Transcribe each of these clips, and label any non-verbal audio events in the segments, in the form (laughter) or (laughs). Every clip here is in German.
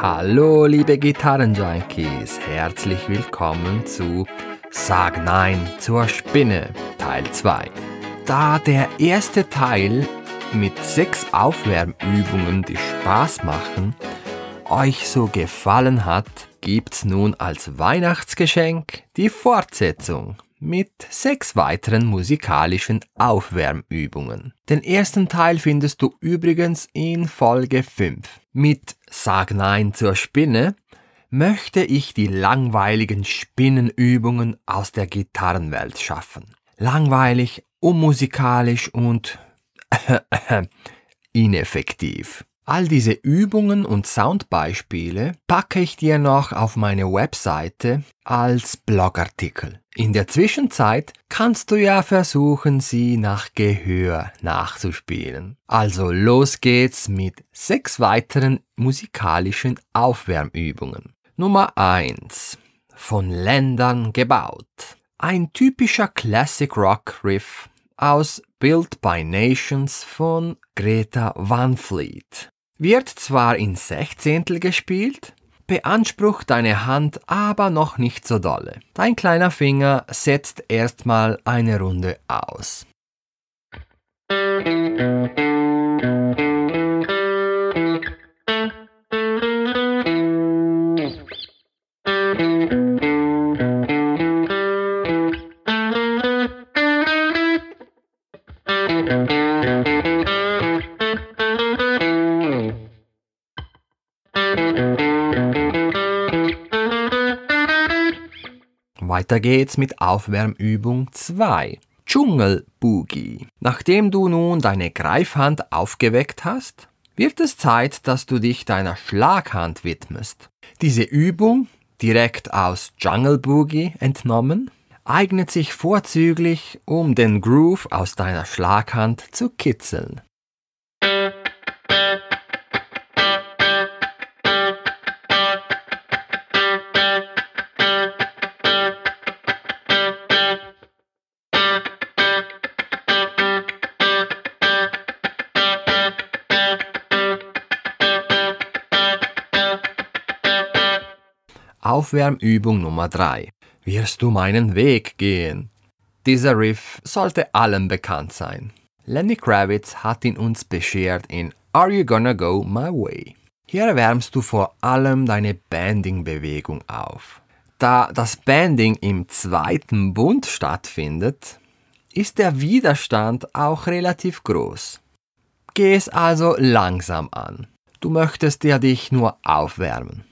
Hallo, liebe Gitarrenjunkies, herzlich willkommen zu Sag Nein zur Spinne, Teil 2. Da der erste Teil mit sechs Aufwärmübungen, die Spaß machen, euch so gefallen hat, gibt's nun als Weihnachtsgeschenk die Fortsetzung mit sechs weiteren musikalischen Aufwärmübungen. Den ersten Teil findest du übrigens in Folge 5. Mit Sag Nein zur Spinne möchte ich die langweiligen Spinnenübungen aus der Gitarrenwelt schaffen. Langweilig, unmusikalisch und (laughs) ineffektiv. All diese Übungen und Soundbeispiele packe ich dir noch auf meine Webseite als Blogartikel. In der Zwischenzeit kannst du ja versuchen, sie nach Gehör nachzuspielen. Also los geht's mit sechs weiteren musikalischen Aufwärmübungen. Nummer eins: Von Ländern gebaut. Ein typischer Classic Rock Riff aus Built by Nations von Greta Van Fleet. Wird zwar in Sechzehntel gespielt, beansprucht deine Hand aber noch nicht so dolle. Dein kleiner Finger setzt erstmal eine Runde aus. Weiter geht's mit Aufwärmübung 2. Dschungel Boogie. Nachdem du nun deine Greifhand aufgeweckt hast, wird es Zeit, dass du dich deiner Schlaghand widmest. Diese Übung, direkt aus Jungle Boogie entnommen, eignet sich vorzüglich, um den Groove aus deiner Schlaghand zu kitzeln. Aufwärmübung Nummer 3. Wirst du meinen Weg gehen? Dieser Riff sollte allen bekannt sein. Lenny Kravitz hat ihn uns beschert in Are You Gonna Go My Way? Hier wärmst du vor allem deine Banding-Bewegung auf. Da das Banding im zweiten Bund stattfindet, ist der Widerstand auch relativ groß. Geh es also langsam an. Du möchtest ja dich nur aufwärmen.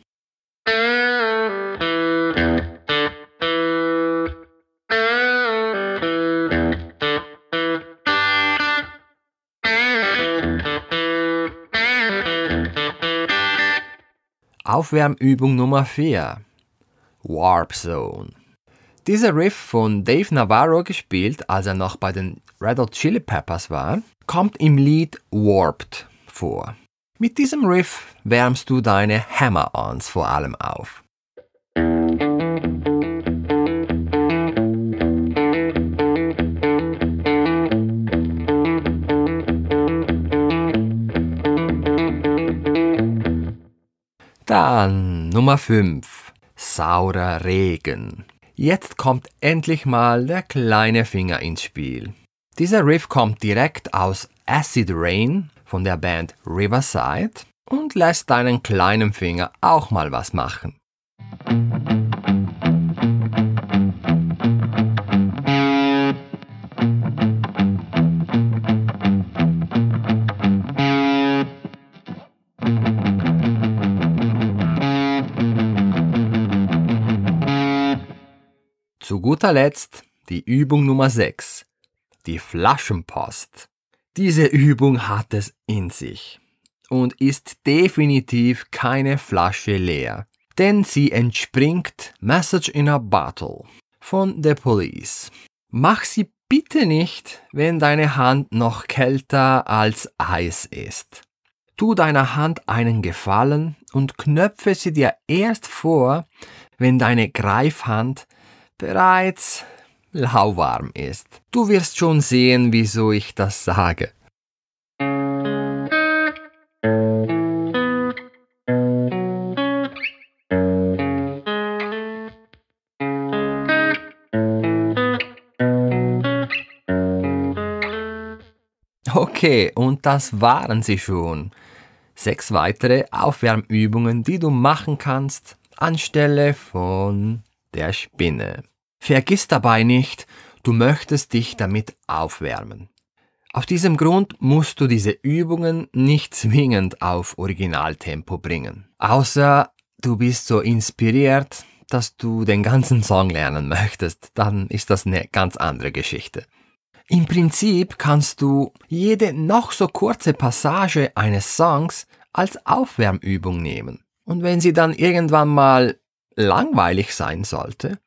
Aufwärmübung Nummer 4. Warp Zone. Dieser Riff von Dave Navarro gespielt, als er noch bei den Red Hot Chili Peppers war, kommt im Lied Warped vor. Mit diesem Riff wärmst du deine Hammer-Ons vor allem auf. Dann Nummer 5. Saurer Regen. Jetzt kommt endlich mal der kleine Finger ins Spiel. Dieser Riff kommt direkt aus Acid Rain von der Band Riverside und lässt deinen kleinen Finger auch mal was machen. Zu guter Letzt die Übung Nummer 6, die Flaschenpost. Diese Übung hat es in sich und ist definitiv keine Flasche leer, denn sie entspringt Message in a Bottle von The Police. Mach sie bitte nicht, wenn deine Hand noch kälter als Eis ist. Tu deiner Hand einen Gefallen und knöpfe sie dir erst vor, wenn deine Greifhand bereits lauwarm ist. Du wirst schon sehen, wieso ich das sage. Okay, und das waren sie schon. Sechs weitere Aufwärmübungen, die du machen kannst anstelle von der Spinne. Vergiss dabei nicht, du möchtest dich damit aufwärmen. Aus diesem Grund musst du diese Übungen nicht zwingend auf Originaltempo bringen. Außer du bist so inspiriert, dass du den ganzen Song lernen möchtest, dann ist das eine ganz andere Geschichte. Im Prinzip kannst du jede noch so kurze Passage eines Songs als Aufwärmübung nehmen. Und wenn sie dann irgendwann mal langweilig sein sollte,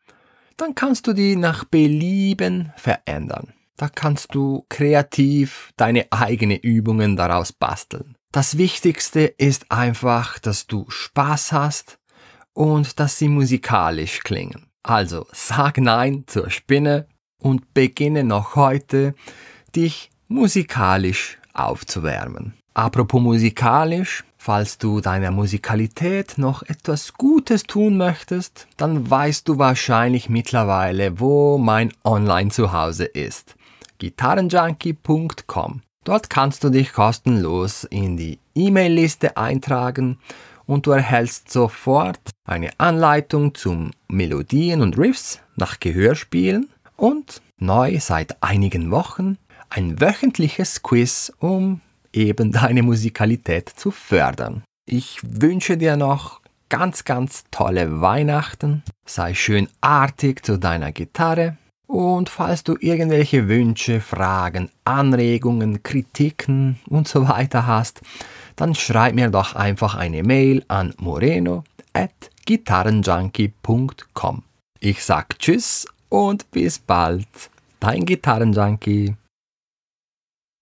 dann kannst du die nach Belieben verändern. Da kannst du kreativ deine eigenen Übungen daraus basteln. Das Wichtigste ist einfach, dass du Spaß hast und dass sie musikalisch klingen. Also sag Nein zur Spinne und beginne noch heute, dich musikalisch aufzuwärmen. Apropos musikalisch, falls du deiner Musikalität noch etwas Gutes tun möchtest, dann weißt du wahrscheinlich mittlerweile, wo mein Online-Zuhause ist. gitarrenjunkie.com. Dort kannst du dich kostenlos in die E-Mail-Liste eintragen und du erhältst sofort eine Anleitung zum Melodien und Riffs nach Gehörspielen und neu seit einigen Wochen ein wöchentliches Quiz, um eben deine Musikalität zu fördern. Ich wünsche dir noch ganz, ganz tolle Weihnachten. Sei schön artig zu deiner Gitarre. Und falls du irgendwelche Wünsche, Fragen, Anregungen, Kritiken und so weiter hast, dann schreib mir doch einfach eine Mail an moreno at gitarrenjunkie.com. Ich sag Tschüss und bis bald. Dein Gitarrenjunkie.